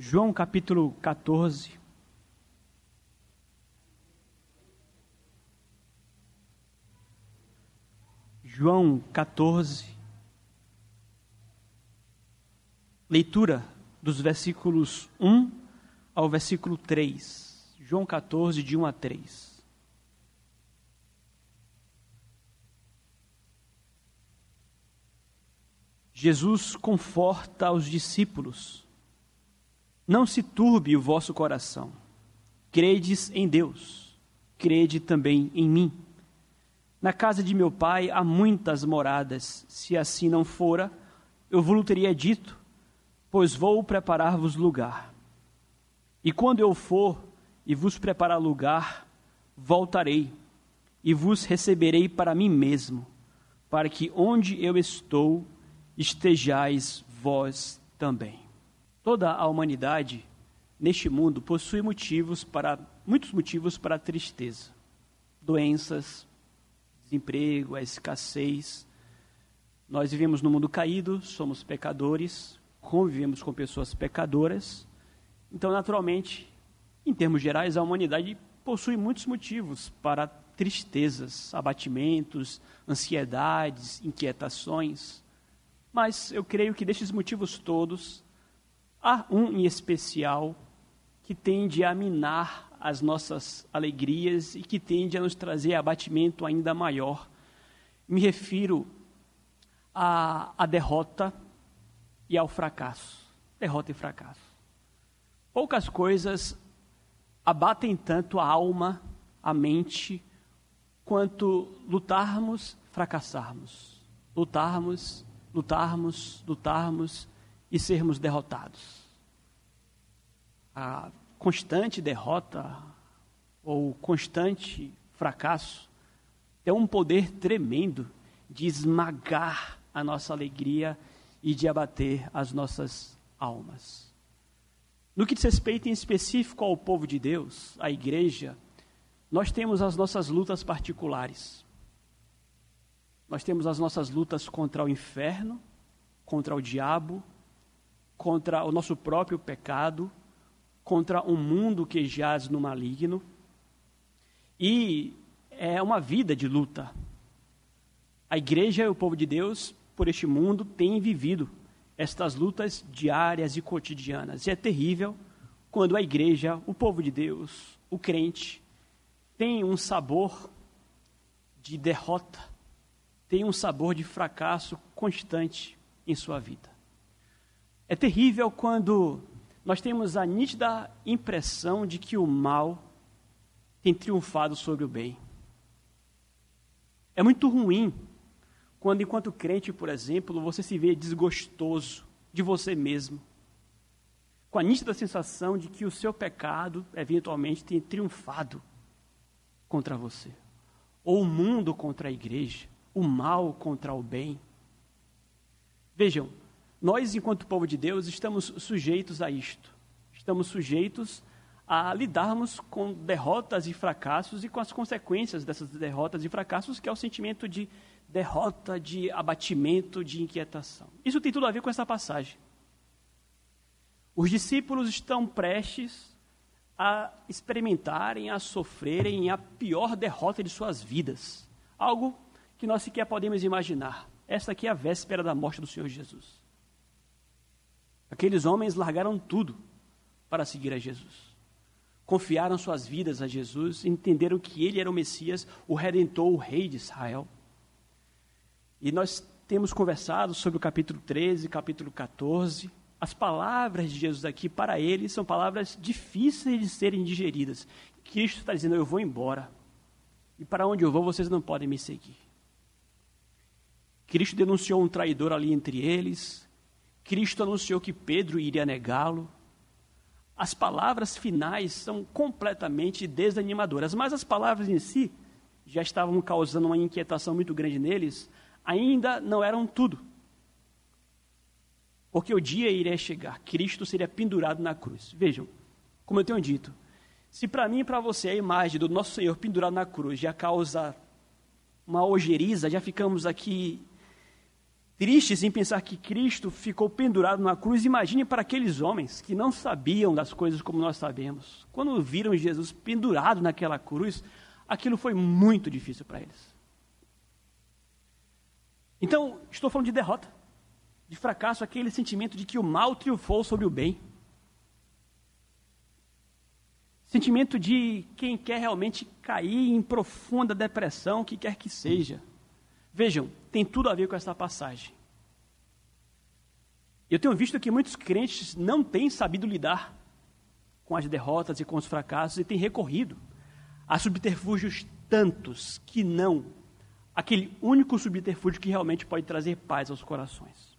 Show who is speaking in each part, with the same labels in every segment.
Speaker 1: João capítulo 14. João 14. Leitura dos versículos 1 ao versículo 3. João 14, de 1 a 3. Jesus conforta os discípulos. Não se turbe o vosso coração. Credes em Deus, crede também em mim. Na casa de meu pai há muitas moradas. Se assim não fora, eu vos teria dito, pois vou preparar-vos lugar. E quando eu for e vos preparar lugar, voltarei e vos receberei para mim mesmo, para que onde eu estou estejais vós também. Toda a humanidade neste mundo possui motivos para muitos motivos para tristeza. Doenças, desemprego, a escassez. Nós vivemos no mundo caído, somos pecadores, convivemos com pessoas pecadoras. Então, naturalmente, em termos gerais, a humanidade possui muitos motivos para tristezas, abatimentos, ansiedades, inquietações. Mas eu creio que destes motivos todos, há um em especial que tende a minar as nossas alegrias e que tende a nos trazer abatimento ainda maior. Me refiro à, à derrota e ao fracasso. Derrota e fracasso. Poucas coisas abatem tanto a alma, a mente, quanto lutarmos, fracassarmos. Lutarmos, lutarmos, lutarmos e sermos derrotados. A constante derrota ou constante fracasso tem um poder tremendo de esmagar a nossa alegria e de abater as nossas almas. No que diz respeito em específico ao povo de Deus, à igreja, nós temos as nossas lutas particulares. Nós temos as nossas lutas contra o inferno, contra o diabo, contra o nosso próprio pecado, contra um mundo que jaz no maligno. E é uma vida de luta. A igreja e o povo de Deus, por este mundo, têm vivido estas lutas diárias e cotidianas. E é terrível quando a igreja, o povo de Deus, o crente, tem um sabor de derrota, tem um sabor de fracasso constante em sua vida. É terrível quando nós temos a nítida impressão de que o mal tem triunfado sobre o bem. É muito ruim quando, enquanto crente, por exemplo, você se vê desgostoso de você mesmo, com a nítida sensação de que o seu pecado, eventualmente, tem triunfado contra você, ou o mundo contra a igreja, o mal contra o bem. Vejam, nós, enquanto povo de Deus, estamos sujeitos a isto. Estamos sujeitos a lidarmos com derrotas e fracassos e com as consequências dessas derrotas e fracassos, que é o sentimento de derrota, de abatimento, de inquietação. Isso tem tudo a ver com essa passagem. Os discípulos estão prestes a experimentarem, a sofrerem a pior derrota de suas vidas. Algo que nós sequer podemos imaginar. Esta aqui é a véspera da morte do Senhor Jesus. Aqueles homens largaram tudo para seguir a Jesus. Confiaram suas vidas a Jesus, entenderam que ele era o Messias, o redentor, o rei de Israel. E nós temos conversado sobre o capítulo 13, capítulo 14. As palavras de Jesus aqui, para eles, são palavras difíceis de serem digeridas. Cristo está dizendo: Eu vou embora. E para onde eu vou, vocês não podem me seguir. Cristo denunciou um traidor ali entre eles. Cristo anunciou que Pedro iria negá-lo. As palavras finais são completamente desanimadoras, mas as palavras em si já estavam causando uma inquietação muito grande neles, ainda não eram tudo. Porque o dia iria chegar, Cristo seria pendurado na cruz. Vejam, como eu tenho dito, se para mim e para você a imagem do nosso Senhor pendurado na cruz já causa uma ojeriza, já ficamos aqui tristes em pensar que Cristo ficou pendurado na cruz, imagine para aqueles homens que não sabiam das coisas como nós sabemos. Quando viram Jesus pendurado naquela cruz, aquilo foi muito difícil para eles. Então, estou falando de derrota, de fracasso, aquele sentimento de que o mal triunfou sobre o bem. Sentimento de quem quer realmente cair em profunda depressão, que quer que seja. Vejam, tem tudo a ver com essa passagem. Eu tenho visto que muitos crentes não têm sabido lidar com as derrotas e com os fracassos e têm recorrido a subterfúgios tantos que não aquele único subterfúgio que realmente pode trazer paz aos corações.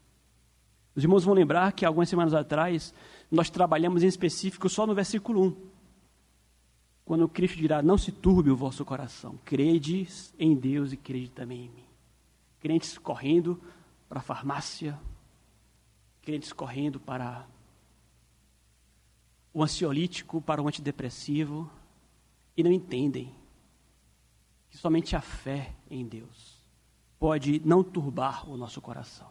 Speaker 1: Os irmãos vão lembrar que algumas semanas atrás nós trabalhamos em específico só no versículo 1 quando Cristo dirá: Não se turbe o vosso coração, credes em Deus e crede também em mim. Crentes correndo para a farmácia, crentes correndo para o ansiolítico, para o antidepressivo, e não entendem que somente a fé em Deus pode não turbar o nosso coração.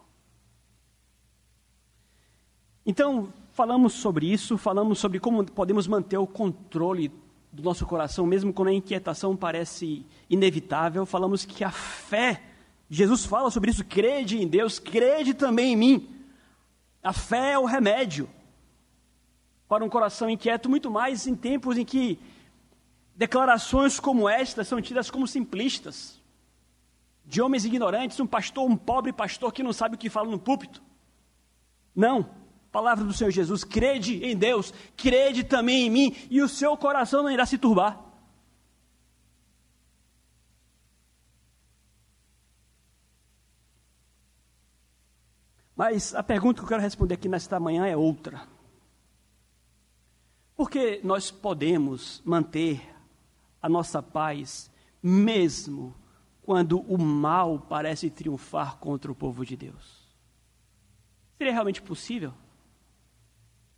Speaker 1: Então, falamos sobre isso, falamos sobre como podemos manter o controle do nosso coração, mesmo quando a inquietação parece inevitável, falamos que a fé, Jesus fala sobre isso, crede em Deus, crede também em mim. A fé é o remédio para um coração inquieto, muito mais em tempos em que declarações como esta são tidas como simplistas, de homens ignorantes, um pastor, um pobre pastor que não sabe o que fala no púlpito. Não, Palavra do Senhor Jesus: crede em Deus, crede também em mim, e o seu coração não irá se turbar. Mas a pergunta que eu quero responder aqui nesta manhã é outra. Por que nós podemos manter a nossa paz mesmo quando o mal parece triunfar contra o povo de Deus? Seria realmente possível?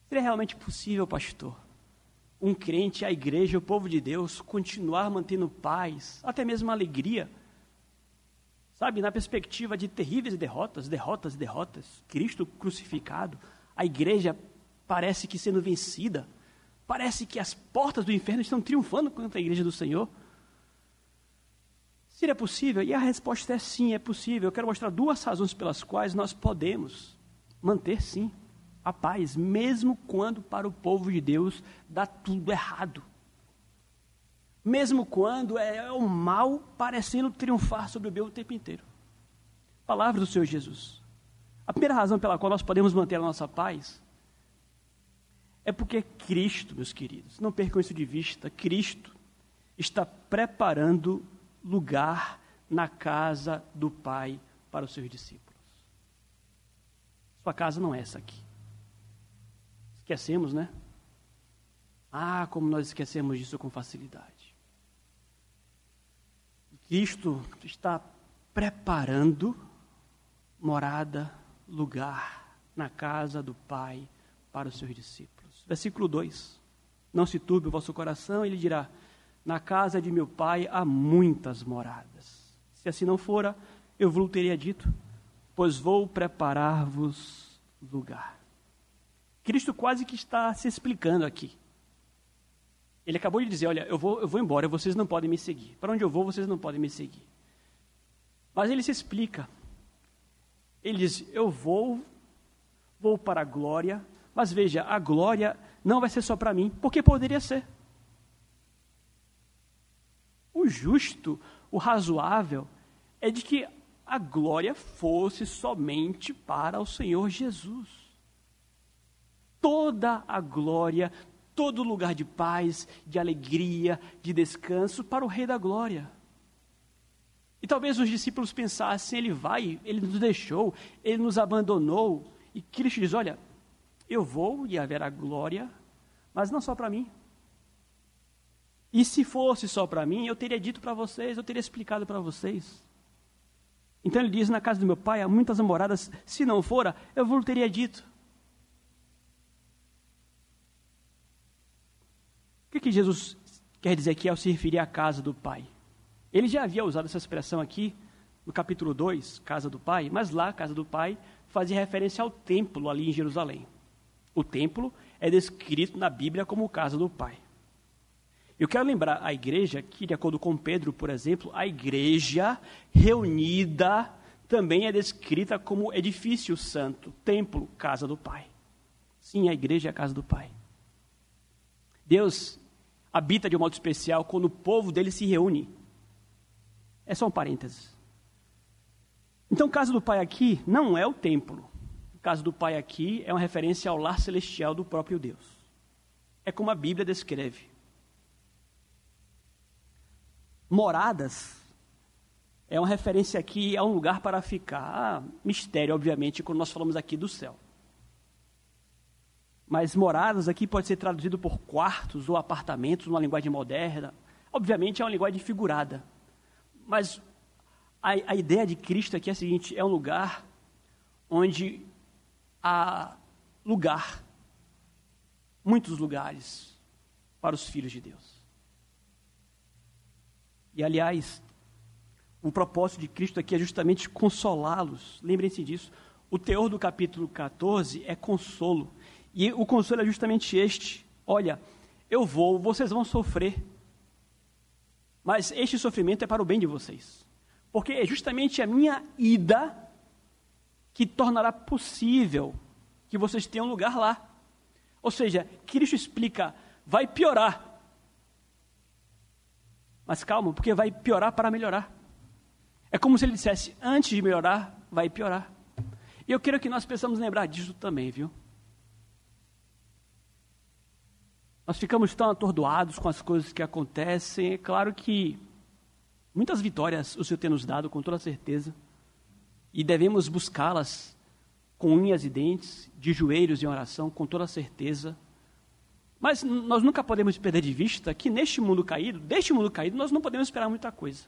Speaker 1: Seria realmente possível, pastor, um crente, a igreja, o povo de Deus, continuar mantendo paz, até mesmo alegria? Sabe, na perspectiva de terríveis derrotas, derrotas, derrotas, Cristo crucificado, a igreja parece que sendo vencida, parece que as portas do inferno estão triunfando contra a igreja do Senhor. Seria possível? E a resposta é sim, é possível. Eu quero mostrar duas razões pelas quais nós podemos manter sim a paz, mesmo quando para o povo de Deus dá tudo errado. Mesmo quando é o mal parecendo triunfar sobre o bem o tempo inteiro. Palavra do Senhor Jesus. A primeira razão pela qual nós podemos manter a nossa paz é porque Cristo, meus queridos, não percam isso de vista, Cristo está preparando lugar na casa do Pai para os seus discípulos. Sua casa não é essa aqui. Esquecemos, né? Ah, como nós esquecemos disso com facilidade. Cristo está preparando morada, lugar na casa do Pai para os seus discípulos. Versículo 2: Não se turbe o vosso coração, ele dirá: Na casa de meu Pai há muitas moradas. Se assim não fora, eu vos teria dito, pois vou preparar-vos lugar. Cristo quase que está se explicando aqui. Ele acabou de dizer: Olha, eu vou, eu vou embora, vocês não podem me seguir. Para onde eu vou, vocês não podem me seguir. Mas ele se explica. Ele diz: Eu vou, vou para a glória, mas veja, a glória não vai ser só para mim, porque poderia ser. O justo, o razoável, é de que a glória fosse somente para o Senhor Jesus toda a glória, todo lugar de paz, de alegria, de descanso para o Rei da Glória. E talvez os discípulos pensassem: ele vai, ele nos deixou, ele nos abandonou. E Cristo diz: olha, eu vou e haverá glória, mas não só para mim. E se fosse só para mim, eu teria dito para vocês, eu teria explicado para vocês. Então ele diz: na casa do meu pai há muitas moradas, se não fora, eu vos teria dito. O que, Jesus quer dizer aqui ao se referir à casa do Pai? Ele já havia usado essa expressão aqui no capítulo 2, casa do Pai, mas lá, casa do Pai, fazia referência ao templo ali em Jerusalém. O templo é descrito na Bíblia como casa do Pai. Eu quero lembrar a igreja que, de acordo com Pedro, por exemplo, a igreja reunida também é descrita como edifício santo, templo, casa do Pai. Sim, a igreja é a casa do Pai. Deus habita de um modo especial quando o povo dele se reúne. É só um parênteses. Então, casa do Pai aqui não é o templo. Casa do Pai aqui é uma referência ao lar celestial do próprio Deus. É como a Bíblia descreve. Moradas é uma referência aqui a um lugar para ficar. Ah, mistério, obviamente, quando nós falamos aqui do céu. Mas moradas aqui pode ser traduzido por quartos ou apartamentos, numa linguagem moderna. Obviamente é uma linguagem figurada. Mas a, a ideia de Cristo aqui é a seguinte: é um lugar onde há lugar, muitos lugares, para os filhos de Deus. E aliás, o propósito de Cristo aqui é justamente consolá-los. Lembrem-se disso. O teor do capítulo 14 é consolo. E o consolo é justamente este: olha, eu vou, vocês vão sofrer. Mas este sofrimento é para o bem de vocês. Porque é justamente a minha ida que tornará possível que vocês tenham lugar lá. Ou seja, Cristo explica, vai piorar. Mas calma, porque vai piorar para melhorar. É como se ele dissesse, antes de melhorar, vai piorar. E eu quero que nós possamos lembrar disso também, viu? Nós ficamos tão atordoados com as coisas que acontecem. É claro que muitas vitórias o Senhor tem nos dado, com toda certeza. E devemos buscá-las com unhas e dentes, de joelhos em oração, com toda certeza. Mas nós nunca podemos perder de vista que neste mundo caído, deste mundo caído, nós não podemos esperar muita coisa.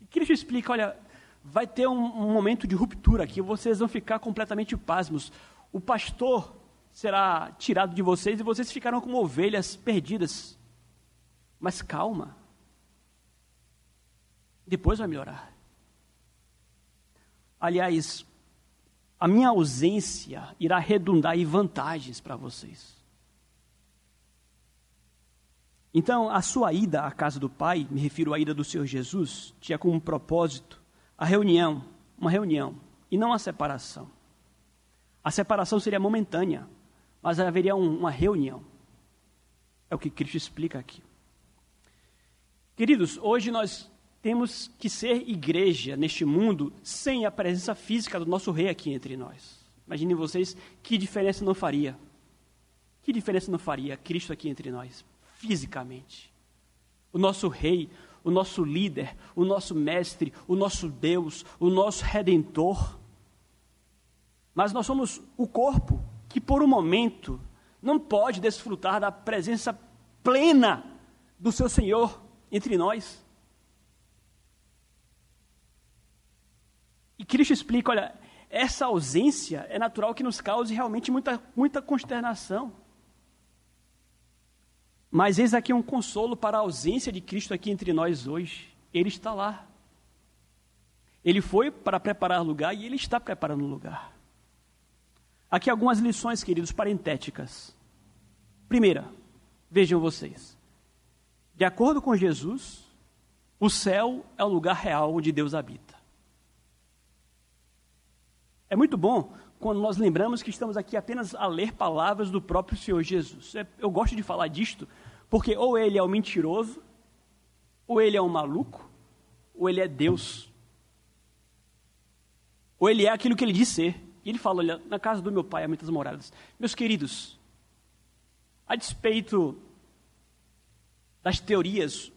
Speaker 1: E Cristo explica: olha, vai ter um, um momento de ruptura aqui, vocês vão ficar completamente pasmos. O pastor será tirado de vocês e vocês ficarão como ovelhas perdidas. Mas calma. Depois vai melhorar. Aliás, a minha ausência irá redundar em vantagens para vocês. Então, a sua ida à casa do Pai, me refiro à ida do Senhor Jesus, tinha como propósito a reunião, uma reunião, e não a separação. A separação seria momentânea, mas haveria um, uma reunião. É o que Cristo explica aqui. Queridos, hoje nós temos que ser igreja neste mundo sem a presença física do nosso rei aqui entre nós. Imaginem vocês que diferença não faria. Que diferença não faria Cristo aqui entre nós, fisicamente? O nosso rei, o nosso líder, o nosso mestre, o nosso Deus, o nosso redentor. Mas nós somos o corpo que por um momento não pode desfrutar da presença plena do seu Senhor entre nós. E Cristo explica: olha, essa ausência é natural que nos cause realmente muita, muita consternação. Mas eis aqui um consolo para a ausência de Cristo aqui entre nós hoje. Ele está lá. Ele foi para preparar lugar e ele está preparando lugar. Aqui algumas lições, queridos, parentéticas. Primeira, vejam vocês. De acordo com Jesus, o céu é o lugar real onde Deus habita. É muito bom quando nós lembramos que estamos aqui apenas a ler palavras do próprio Senhor Jesus. É, eu gosto de falar disto, porque ou ele é o mentiroso, ou ele é um maluco, ou ele é Deus. Ou ele é aquilo que ele diz ser. E ele fala: Olha, na casa do meu pai há muitas moradas. Meus queridos, a despeito das teorias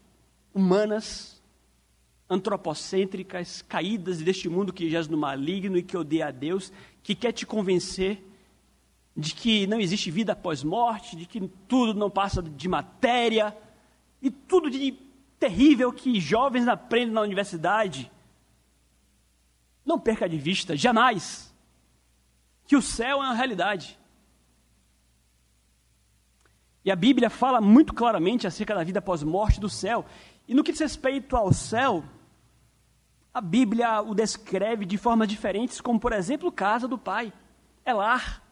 Speaker 1: humanas, antropocêntricas, caídas deste mundo que jaz no maligno e que odeia a Deus, que quer te convencer de que não existe vida após morte, de que tudo não passa de matéria, e tudo de terrível que jovens aprendem na universidade. Não perca de vista, jamais que o céu é uma realidade. E a Bíblia fala muito claramente acerca da vida após morte do céu. E no que diz respeito ao céu, A Bíblia o descreve de formas diferentes, como por exemplo, casa do Pai. É lar.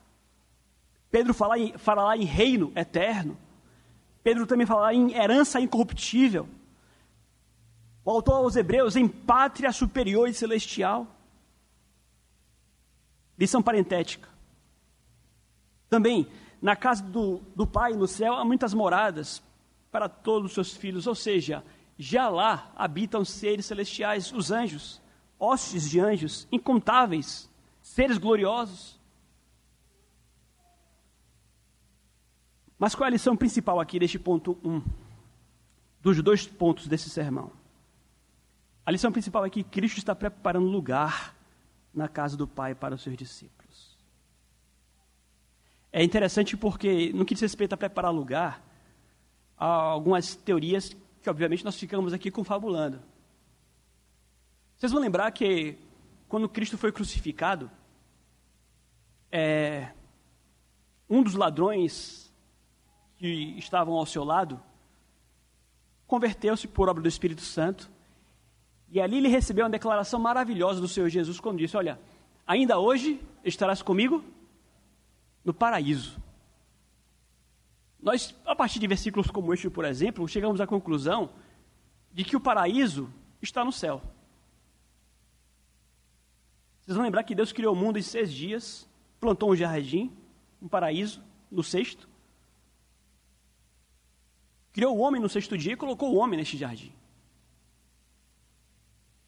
Speaker 1: Pedro fala, em, fala lá em reino eterno. Pedro também fala em herança incorruptível. O autor aos Hebreus em pátria superior e celestial. Lição parentética. Também, na casa do, do Pai no céu há muitas moradas para todos os seus filhos, ou seja, já lá habitam seres celestiais, os anjos, hostes de anjos, incontáveis, seres gloriosos. Mas qual é a lição principal aqui deste ponto 1? Um, dos dois pontos desse sermão. A lição principal é que Cristo está preparando lugar na casa do Pai para os seus discípulos. É interessante porque, no que diz respeito a preparar lugar, há algumas teorias que, obviamente, nós ficamos aqui confabulando. Vocês vão lembrar que, quando Cristo foi crucificado, é, um dos ladrões que estavam ao seu lado converteu-se por obra do Espírito Santo. E ali ele recebeu uma declaração maravilhosa do Senhor Jesus quando disse: Olha, ainda hoje estarás comigo no paraíso. Nós, a partir de versículos como este, por exemplo, chegamos à conclusão de que o paraíso está no céu. Vocês vão lembrar que Deus criou o mundo em seis dias, plantou um jardim, um paraíso, no sexto. Criou o homem no sexto dia e colocou o homem neste jardim.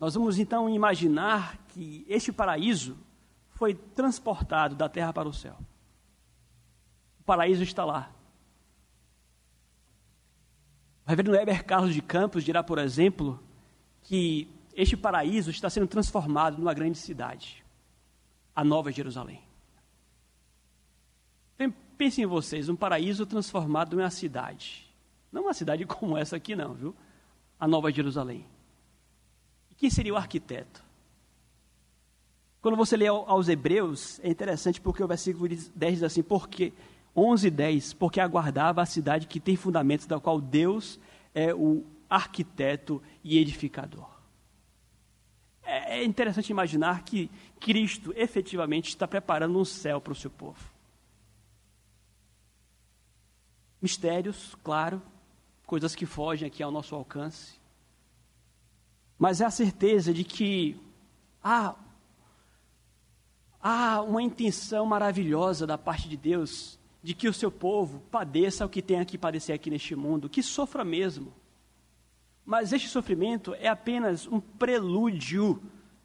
Speaker 1: Nós vamos então imaginar que este paraíso foi transportado da terra para o céu. O paraíso está lá. O reverendo Heber Carlos de Campos dirá, por exemplo, que este paraíso está sendo transformado numa grande cidade, a Nova Jerusalém. Pensem em vocês, um paraíso transformado em uma cidade. Não uma cidade como essa aqui, não, viu? A Nova Jerusalém. Quem seria o arquiteto? Quando você lê aos Hebreus, é interessante porque o versículo 10 diz assim: Porque 11, 10, porque aguardava a cidade que tem fundamentos, da qual Deus é o arquiteto e edificador. É, é interessante imaginar que Cristo efetivamente está preparando um céu para o seu povo. Mistérios, claro, coisas que fogem aqui ao nosso alcance, mas é a certeza de que há, há uma intenção maravilhosa da parte de Deus de que o seu povo padeça o que tem que padecer aqui neste mundo, que sofra mesmo. Mas este sofrimento é apenas um prelúdio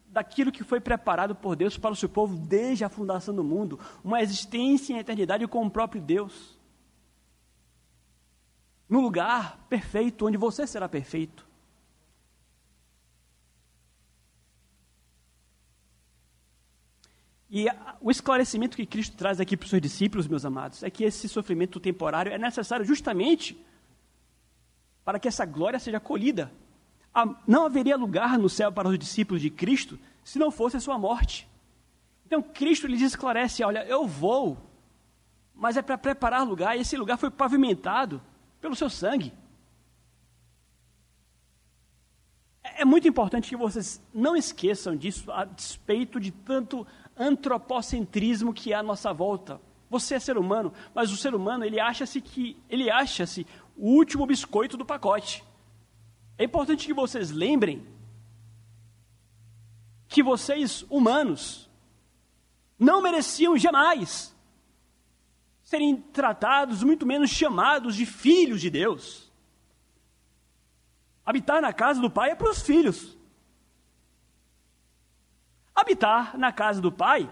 Speaker 1: daquilo que foi preparado por Deus para o seu povo desde a fundação do mundo, uma existência em eternidade com o próprio Deus. No lugar perfeito, onde você será perfeito. E o esclarecimento que Cristo traz aqui para os seus discípulos, meus amados, é que esse sofrimento temporário é necessário justamente para que essa glória seja colhida. Não haveria lugar no céu para os discípulos de Cristo se não fosse a sua morte. Então Cristo lhes esclarece: olha, eu vou, mas é para preparar lugar, e esse lugar foi pavimentado pelo seu sangue. É, é muito importante que vocês não esqueçam disso, a despeito de tanto antropocentrismo que há à nossa volta. Você é ser humano, mas o ser humano ele acha-se que ele acha-se o último biscoito do pacote. É importante que vocês lembrem que vocês humanos não mereciam jamais serem tratados, muito menos chamados de filhos de Deus. Habitar na casa do Pai é para os filhos habitar na casa do pai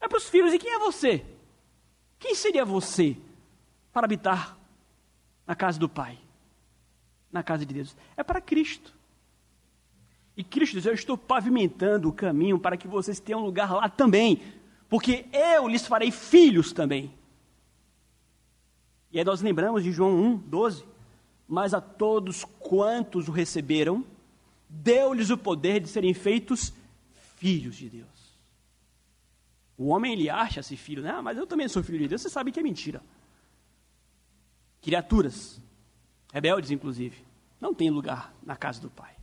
Speaker 1: é para os filhos. E quem é você? Quem seria você para habitar na casa do pai? Na casa de Deus? É para Cristo. E Cristo diz: Eu estou pavimentando o caminho para que vocês tenham lugar lá também, porque eu lhes farei filhos também. E aí nós lembramos de João 1, 12. Mas a todos quantos o receberam, deu-lhes o poder de serem feitos filhos de Deus. O homem ele acha-se filho, né? Ah, mas eu também sou filho de Deus. Você sabe que é mentira. Criaturas, rebeldes inclusive, não têm lugar na casa do Pai.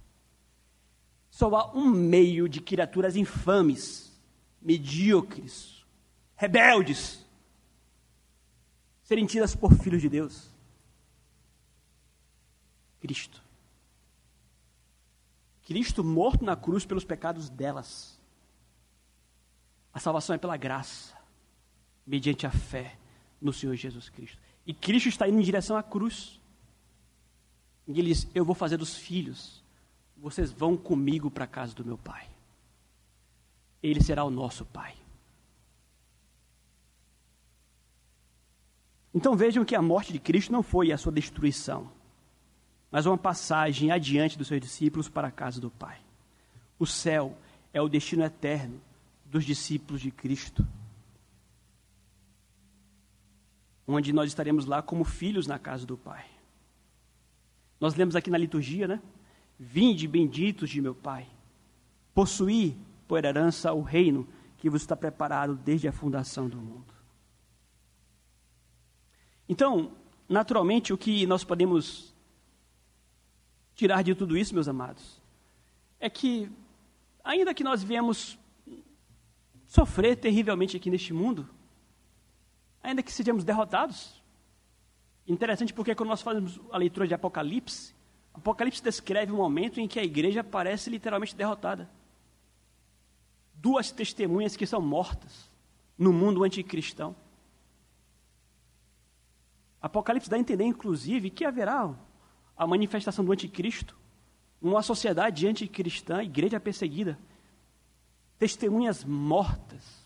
Speaker 1: Só há um meio de criaturas infames, medíocres, rebeldes, serem tidas por filhos de Deus. Cristo. Cristo morto na cruz pelos pecados delas. A salvação é pela graça, mediante a fé no Senhor Jesus Cristo. E Cristo está indo em direção à cruz. E ele diz: Eu vou fazer dos filhos, vocês vão comigo para a casa do meu pai. Ele será o nosso pai. Então vejam que a morte de Cristo não foi a sua destruição mas uma passagem adiante dos seus discípulos para a casa do Pai. O céu é o destino eterno dos discípulos de Cristo. Onde nós estaremos lá como filhos na casa do Pai. Nós lemos aqui na liturgia, né? Vinde benditos de meu Pai, possuí por herança o reino que vos está preparado desde a fundação do mundo. Então, naturalmente, o que nós podemos tirar de tudo isso, meus amados, é que, ainda que nós viemos sofrer terrivelmente aqui neste mundo, ainda que sejamos derrotados, interessante porque quando nós fazemos a leitura de Apocalipse, Apocalipse descreve um momento em que a igreja parece literalmente derrotada. Duas testemunhas que são mortas no mundo anticristão. Apocalipse dá a entender, inclusive, que haverá a manifestação do anticristo, uma sociedade anticristã, igreja perseguida, testemunhas mortas,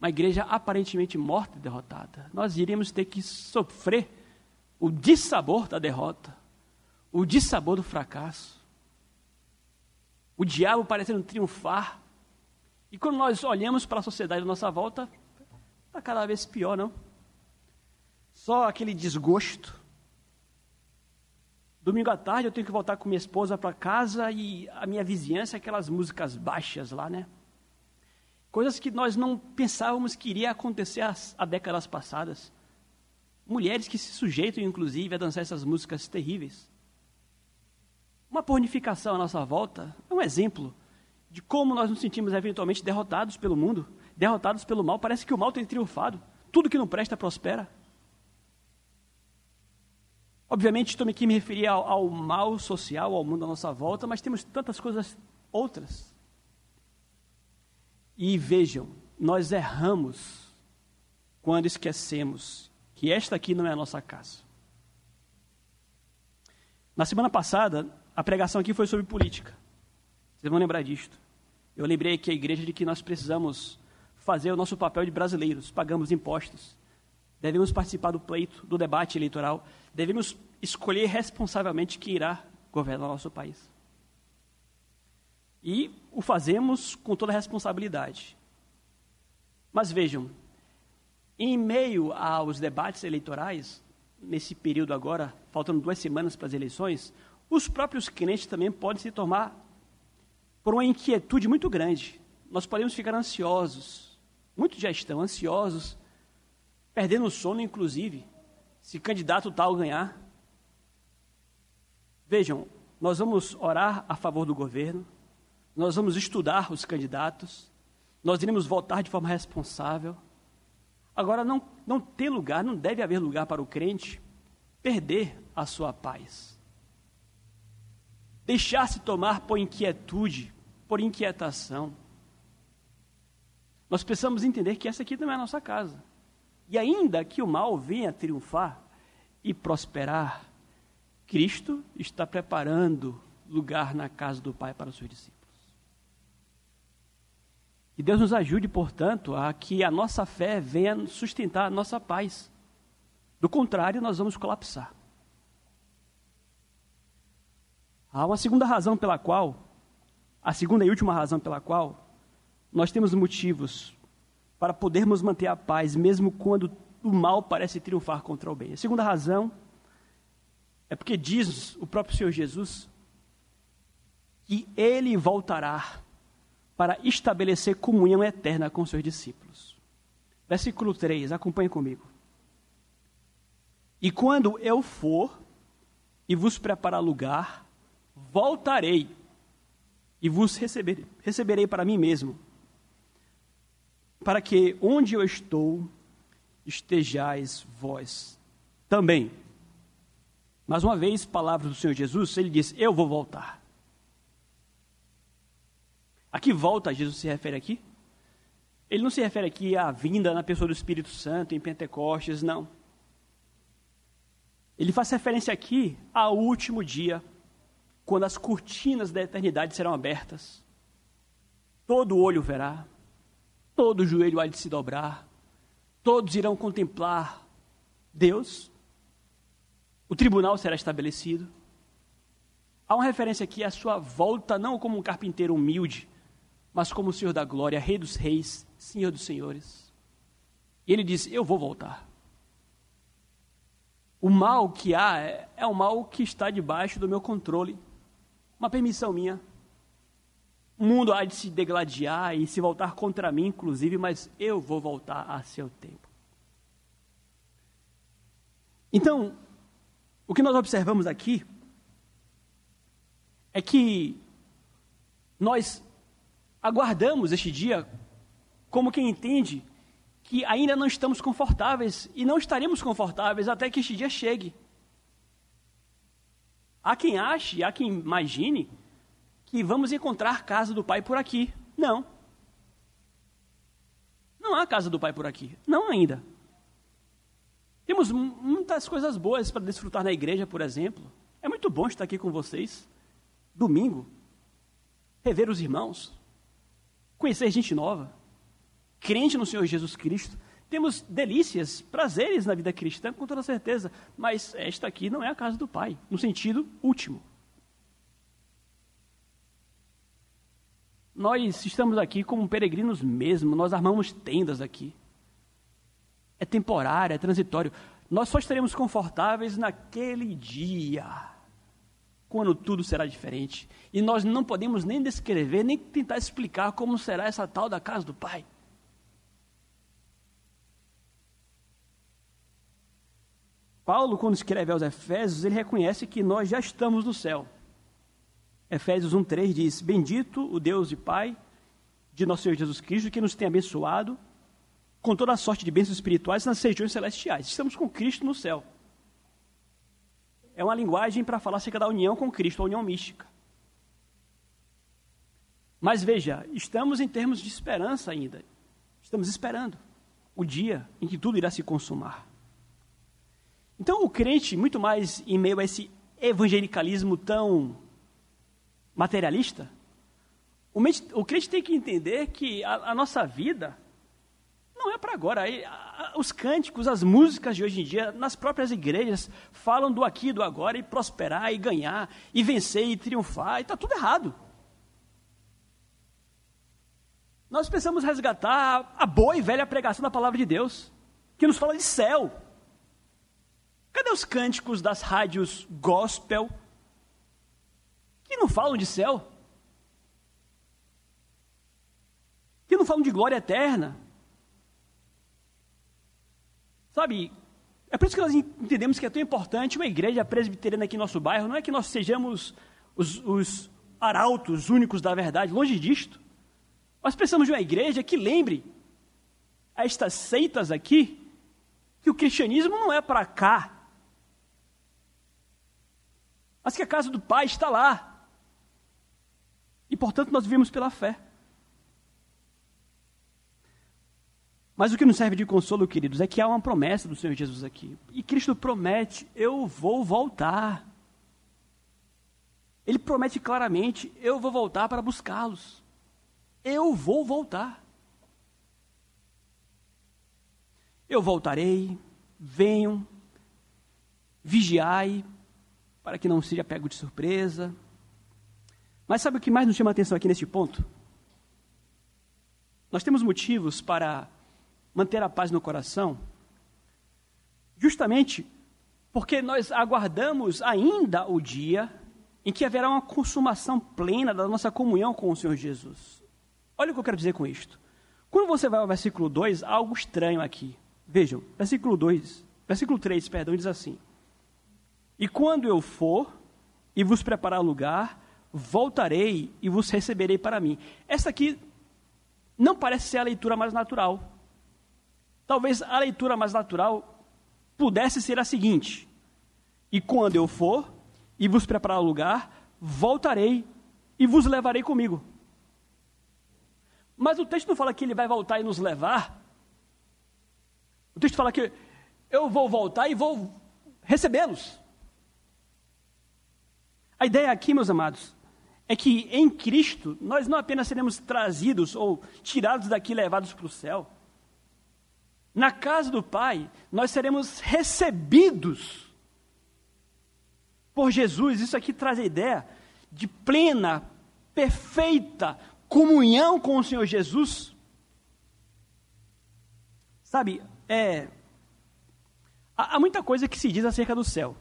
Speaker 1: uma igreja aparentemente morta e derrotada. Nós iríamos ter que sofrer o dissabor da derrota, o dissabor do fracasso, o diabo parecendo triunfar. E quando nós olhamos para a sociedade à nossa volta, está cada vez pior, não? Só aquele desgosto, Domingo à tarde eu tenho que voltar com minha esposa para casa e a minha vizinhança, aquelas músicas baixas lá, né? Coisas que nós não pensávamos que iria acontecer há décadas passadas. Mulheres que se sujeitam, inclusive, a dançar essas músicas terríveis. Uma pornificação à nossa volta é um exemplo de como nós nos sentimos eventualmente derrotados pelo mundo, derrotados pelo mal. Parece que o mal tem triunfado. Tudo que não presta prospera. Obviamente, estou aqui me referir ao, ao mal social, ao mundo à nossa volta, mas temos tantas coisas outras. E vejam, nós erramos quando esquecemos que esta aqui não é a nossa casa. Na semana passada, a pregação aqui foi sobre política. Vocês vão lembrar disto. Eu lembrei que a igreja de que nós precisamos fazer o nosso papel de brasileiros, pagamos impostos, devemos participar do pleito, do debate eleitoral, devemos escolher responsavelmente quem irá governar o nosso país. E o fazemos com toda responsabilidade. Mas vejam, em meio aos debates eleitorais, nesse período agora, faltando duas semanas para as eleições, os próprios crentes também podem se tomar por uma inquietude muito grande. Nós podemos ficar ansiosos, muitos já estão ansiosos perdendo o sono, inclusive, se candidato tal ganhar. Vejam, nós vamos orar a favor do governo, nós vamos estudar os candidatos, nós iremos votar de forma responsável. Agora, não, não tem lugar, não deve haver lugar para o crente perder a sua paz. Deixar-se tomar por inquietude, por inquietação. Nós precisamos entender que essa aqui não é a nossa casa. E ainda que o mal venha triunfar e prosperar, Cristo está preparando lugar na casa do Pai para os seus discípulos. Que Deus nos ajude, portanto, a que a nossa fé venha sustentar a nossa paz. Do contrário, nós vamos colapsar. Há uma segunda razão pela qual, a segunda e última razão pela qual, nós temos motivos para podermos manter a paz, mesmo quando o mal parece triunfar contra o bem. A segunda razão é porque diz o próprio Senhor Jesus que ele voltará para estabelecer comunhão eterna com seus discípulos. Versículo 3, acompanhe comigo. E quando eu for e vos preparar lugar, voltarei e vos receber, receberei para mim mesmo, para que onde eu estou estejais vós também. Mais uma vez, palavras do Senhor Jesus, ele diz: Eu vou voltar. A que volta Jesus se refere aqui? Ele não se refere aqui à vinda na pessoa do Espírito Santo em Pentecostes, não. Ele faz referência aqui ao último dia, quando as cortinas da eternidade serão abertas. Todo olho verá, todo joelho há de se dobrar, todos irão contemplar Deus, o tribunal será estabelecido. Há uma referência aqui à sua volta, não como um carpinteiro humilde, mas como o Senhor da glória, Rei dos reis, Senhor dos senhores. E ele diz: Eu vou voltar. O mal que há é, é o mal que está debaixo do meu controle, uma permissão minha. O mundo há de se degladiar e se voltar contra mim, inclusive, mas eu vou voltar a seu tempo. Então, o que nós observamos aqui é que nós aguardamos este dia como quem entende que ainda não estamos confortáveis e não estaremos confortáveis até que este dia chegue. Há quem ache, há quem imagine que vamos encontrar casa do Pai por aqui. Não. Não há casa do Pai por aqui. Não ainda. Temos muitas coisas boas para desfrutar na igreja, por exemplo. É muito bom estar aqui com vocês. Domingo. Rever os irmãos. Conhecer gente nova crente no Senhor Jesus Cristo, temos delícias, prazeres na vida cristã, com toda certeza, mas esta aqui não é a casa do Pai, no sentido último. Nós estamos aqui como peregrinos mesmo, nós armamos tendas aqui. É temporário, é transitório. Nós só estaremos confortáveis naquele dia, quando tudo será diferente. E nós não podemos nem descrever, nem tentar explicar como será essa tal da casa do Pai. Paulo, quando escreve aos Efésios, ele reconhece que nós já estamos no céu. Efésios 1,3 diz: Bendito o Deus e Pai de nosso Senhor Jesus Cristo, que nos tem abençoado com toda a sorte de bênçãos espirituais nas regiões celestiais. Estamos com Cristo no céu. É uma linguagem para falar acerca da união com Cristo, a união mística. Mas veja, estamos em termos de esperança ainda. Estamos esperando o dia em que tudo irá se consumar. Então, o crente, muito mais em meio a esse evangelicalismo tão materialista, o, o crente tem que entender que a, a nossa vida não é para agora. Os cânticos, as músicas de hoje em dia, nas próprias igrejas, falam do aqui e do agora, e prosperar, e ganhar, e vencer, e triunfar, e está tudo errado. Nós precisamos resgatar a boa e velha pregação da palavra de Deus, que nos fala de céu, Cadê os cânticos das rádios gospel que não falam de céu? Que não falam de glória eterna? Sabe, é por isso que nós entendemos que é tão importante uma igreja presbiteriana aqui no nosso bairro. Não é que nós sejamos os, os arautos únicos da verdade, longe disto. Nós precisamos de uma igreja que lembre a estas seitas aqui que o cristianismo não é para cá, mas que a casa do Pai está lá. E portanto nós vivemos pela fé. Mas o que nos serve de consolo, queridos, é que há uma promessa do Senhor Jesus aqui. E Cristo promete: eu vou voltar. Ele promete claramente: eu vou voltar para buscá-los. Eu vou voltar. Eu voltarei, venham, vigiai, para que não seja pego de surpresa. Mas sabe o que mais nos chama a atenção aqui neste ponto? Nós temos motivos para manter a paz no coração, justamente porque nós aguardamos ainda o dia em que haverá uma consumação plena da nossa comunhão com o Senhor Jesus. Olha o que eu quero dizer com isto. Quando você vai ao versículo 2, há algo estranho aqui. Vejam, versículo 2, versículo 3, perdão, diz assim: e quando eu for e vos preparar lugar, voltarei e vos receberei para mim. Essa aqui não parece ser a leitura mais natural. Talvez a leitura mais natural pudesse ser a seguinte: E quando eu for e vos preparar o lugar, voltarei e vos levarei comigo. Mas o texto não fala que ele vai voltar e nos levar. O texto fala que eu vou voltar e vou recebê-los. A ideia aqui, meus amados, é que em Cristo nós não apenas seremos trazidos ou tirados daqui levados para o céu. Na casa do Pai, nós seremos recebidos por Jesus. Isso aqui traz a ideia de plena, perfeita comunhão com o Senhor Jesus. Sabe, é, há, há muita coisa que se diz acerca do céu.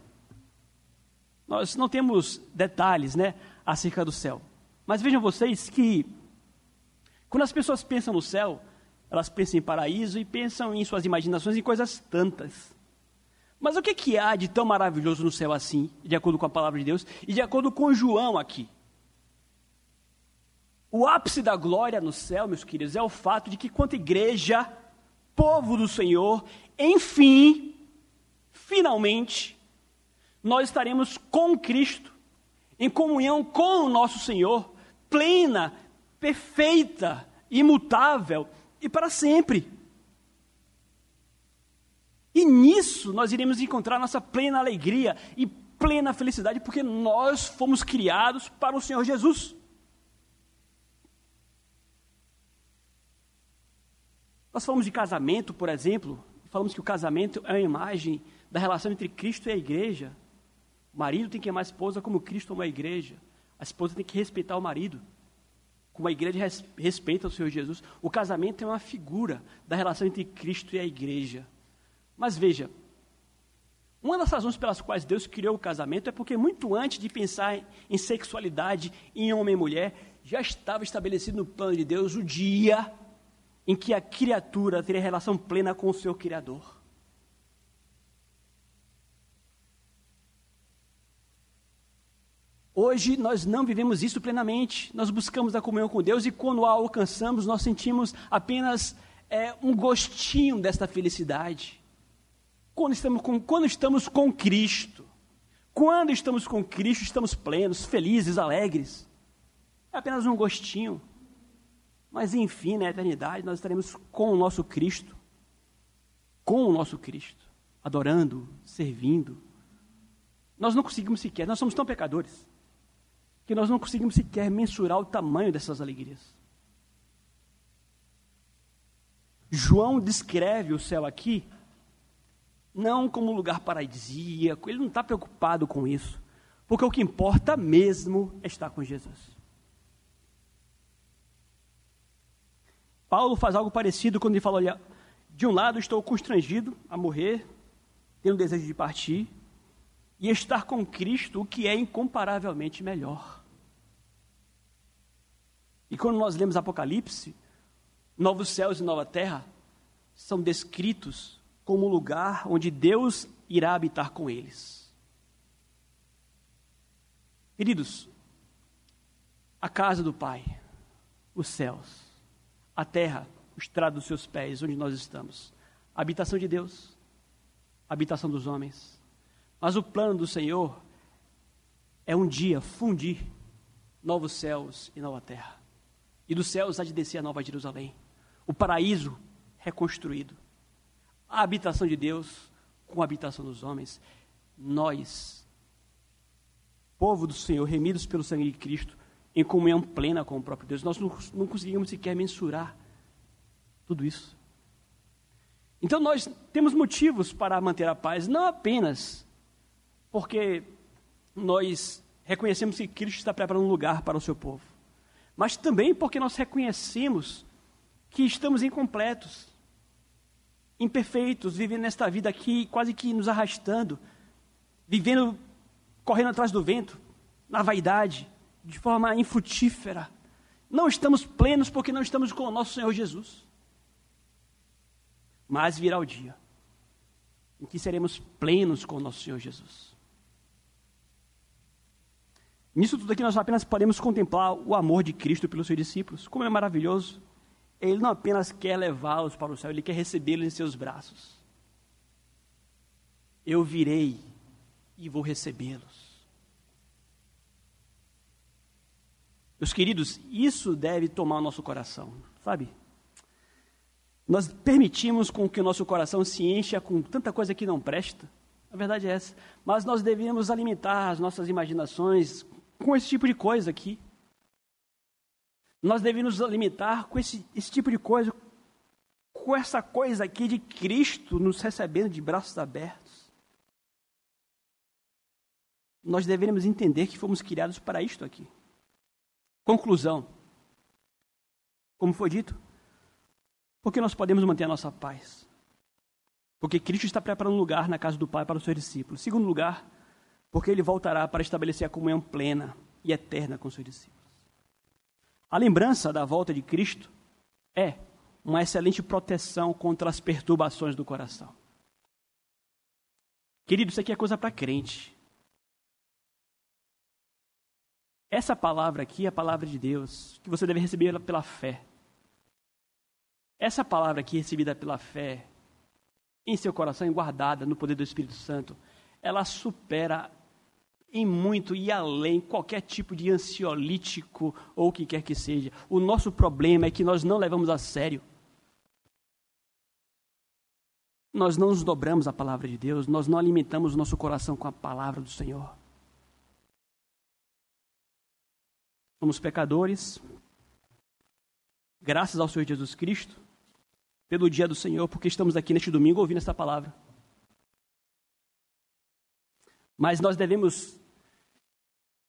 Speaker 1: Nós não temos detalhes, né? Acerca do céu. Mas vejam vocês que, quando as pessoas pensam no céu, elas pensam em paraíso e pensam em suas imaginações em coisas tantas. Mas o que, que há de tão maravilhoso no céu assim, de acordo com a palavra de Deus e de acordo com João aqui? O ápice da glória no céu, meus queridos, é o fato de que, quanto igreja, povo do Senhor, enfim, finalmente, nós estaremos com Cristo em comunhão com o nosso Senhor, plena, perfeita, imutável e para sempre. E nisso nós iremos encontrar nossa plena alegria e plena felicidade, porque nós fomos criados para o Senhor Jesus. Nós falamos de casamento, por exemplo, falamos que o casamento é a imagem da relação entre Cristo e a igreja. Marido tem que amar a esposa como Cristo ama a igreja. A esposa tem que respeitar o marido. Como a igreja respeita o Senhor Jesus. O casamento é uma figura da relação entre Cristo e a igreja. Mas veja, uma das razões pelas quais Deus criou o casamento é porque, muito antes de pensar em sexualidade em homem e mulher, já estava estabelecido no plano de Deus o dia em que a criatura teria relação plena com o seu Criador. Hoje nós não vivemos isso plenamente. Nós buscamos a comunhão com Deus e quando a alcançamos, nós sentimos apenas é, um gostinho desta felicidade. Quando estamos, com, quando estamos com Cristo, quando estamos com Cristo, estamos plenos, felizes, alegres. É apenas um gostinho. Mas enfim, na eternidade, nós estaremos com o nosso Cristo, com o nosso Cristo, adorando, servindo. Nós não conseguimos sequer, nós somos tão pecadores que nós não conseguimos sequer mensurar o tamanho dessas alegrias. João descreve o céu aqui não como um lugar paradisíaco, ele não está preocupado com isso, porque o que importa mesmo é estar com Jesus. Paulo faz algo parecido quando ele fala: olha, de um lado estou constrangido a morrer, tenho desejo de partir, e estar com Cristo, o que é incomparavelmente melhor. E quando nós lemos Apocalipse, novos céus e nova terra são descritos como um lugar onde Deus irá habitar com eles. Queridos, a casa do Pai, os céus, a terra, o estrado dos seus pés, onde nós estamos, a habitação de Deus, a habitação dos homens. Mas o plano do Senhor é um dia fundir novos céus e nova terra. E dos céus há de descer a nova Jerusalém. O paraíso reconstruído. A habitação de Deus com a habitação dos homens. Nós, povo do Senhor, remidos pelo sangue de Cristo, em comunhão plena com o próprio Deus, nós não, não conseguimos sequer mensurar tudo isso. Então nós temos motivos para manter a paz, não apenas porque nós reconhecemos que Cristo está preparando um lugar para o seu povo mas também porque nós reconhecemos que estamos incompletos, imperfeitos, vivendo nesta vida aqui quase que nos arrastando, vivendo, correndo atrás do vento, na vaidade, de forma infrutífera. Não estamos plenos porque não estamos com o nosso Senhor Jesus. Mas virá o dia em que seremos plenos com o nosso Senhor Jesus. Nisso tudo aqui nós apenas podemos contemplar o amor de Cristo pelos seus discípulos. Como é maravilhoso. Ele não apenas quer levá-los para o céu, ele quer recebê-los em seus braços. Eu virei e vou recebê-los. Meus queridos, isso deve tomar o nosso coração, sabe? Nós permitimos com que o nosso coração se encha com tanta coisa que não presta. A verdade é essa. Mas nós devíamos alimentar as nossas imaginações com esse tipo de coisa aqui. Nós devemos nos alimentar com esse, esse tipo de coisa, com essa coisa aqui de Cristo nos recebendo de braços abertos. Nós devemos entender que fomos criados para isto aqui. Conclusão. Como foi dito, porque nós podemos manter a nossa paz. Porque Cristo está preparando um lugar na casa do Pai para os seus discípulos. Segundo lugar, porque ele voltará para estabelecer a comunhão plena e eterna com seus discípulos. A lembrança da volta de Cristo é uma excelente proteção contra as perturbações do coração. Querido, isso aqui é coisa para crente. Essa palavra aqui é a palavra de Deus, que você deve receber pela fé. Essa palavra aqui, recebida pela fé, em seu coração e guardada no poder do Espírito Santo, ela supera em muito e além qualquer tipo de ansiolítico ou o que quer que seja. O nosso problema é que nós não levamos a sério. Nós não nos dobramos à palavra de Deus, nós não alimentamos o nosso coração com a palavra do Senhor. Somos pecadores, graças ao Senhor Jesus Cristo, pelo dia do Senhor, porque estamos aqui neste domingo ouvindo essa palavra. Mas nós devemos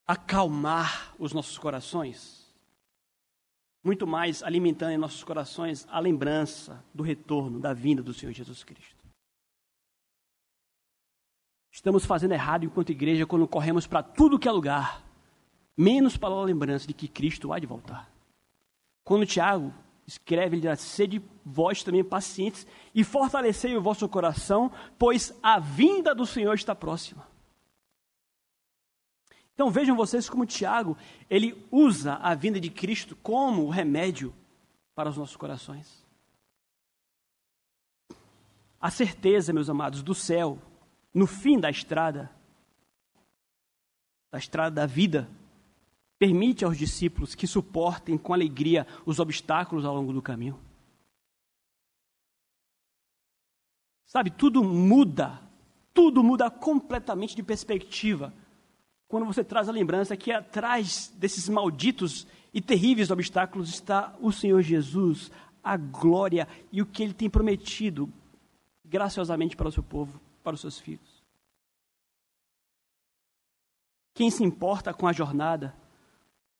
Speaker 1: acalmar os nossos corações, muito mais alimentando em nossos corações a lembrança do retorno, da vinda do Senhor Jesus Cristo. Estamos fazendo errado enquanto igreja quando corremos para tudo que é lugar, menos para a lembrança de que Cristo há de voltar. Quando Tiago escreve, ele diz: Sede vós também pacientes e fortalecei o vosso coração, pois a vinda do Senhor está próxima. Então vejam vocês como Tiago, ele usa a vinda de Cristo como remédio para os nossos corações. A certeza, meus amados, do céu, no fim da estrada, da estrada da vida, permite aos discípulos que suportem com alegria os obstáculos ao longo do caminho. Sabe, tudo muda, tudo muda completamente de perspectiva quando você traz a lembrança que atrás desses malditos e terríveis obstáculos está o Senhor Jesus, a glória e o que ele tem prometido graciosamente para o seu povo, para os seus filhos. Quem se importa com a jornada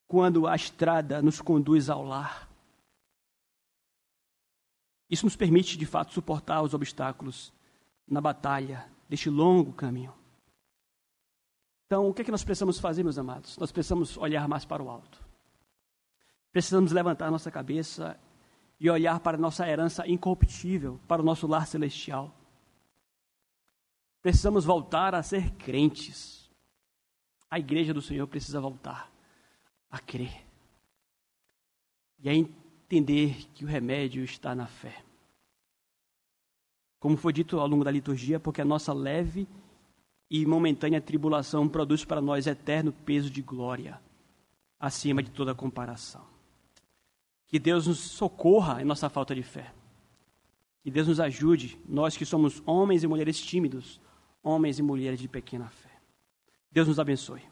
Speaker 1: quando a estrada nos conduz ao lar? Isso nos permite, de fato, suportar os obstáculos na batalha deste longo caminho. Então, o que, é que nós precisamos fazer, meus amados? Nós precisamos olhar mais para o alto. Precisamos levantar nossa cabeça e olhar para a nossa herança incorruptível, para o nosso lar celestial. Precisamos voltar a ser crentes. A igreja do Senhor precisa voltar a crer e a entender que o remédio está na fé. Como foi dito ao longo da liturgia, porque a nossa leve e momentânea tribulação produz para nós eterno peso de glória, acima de toda comparação. Que Deus nos socorra em nossa falta de fé. Que Deus nos ajude, nós que somos homens e mulheres tímidos, homens e mulheres de pequena fé. Deus nos abençoe.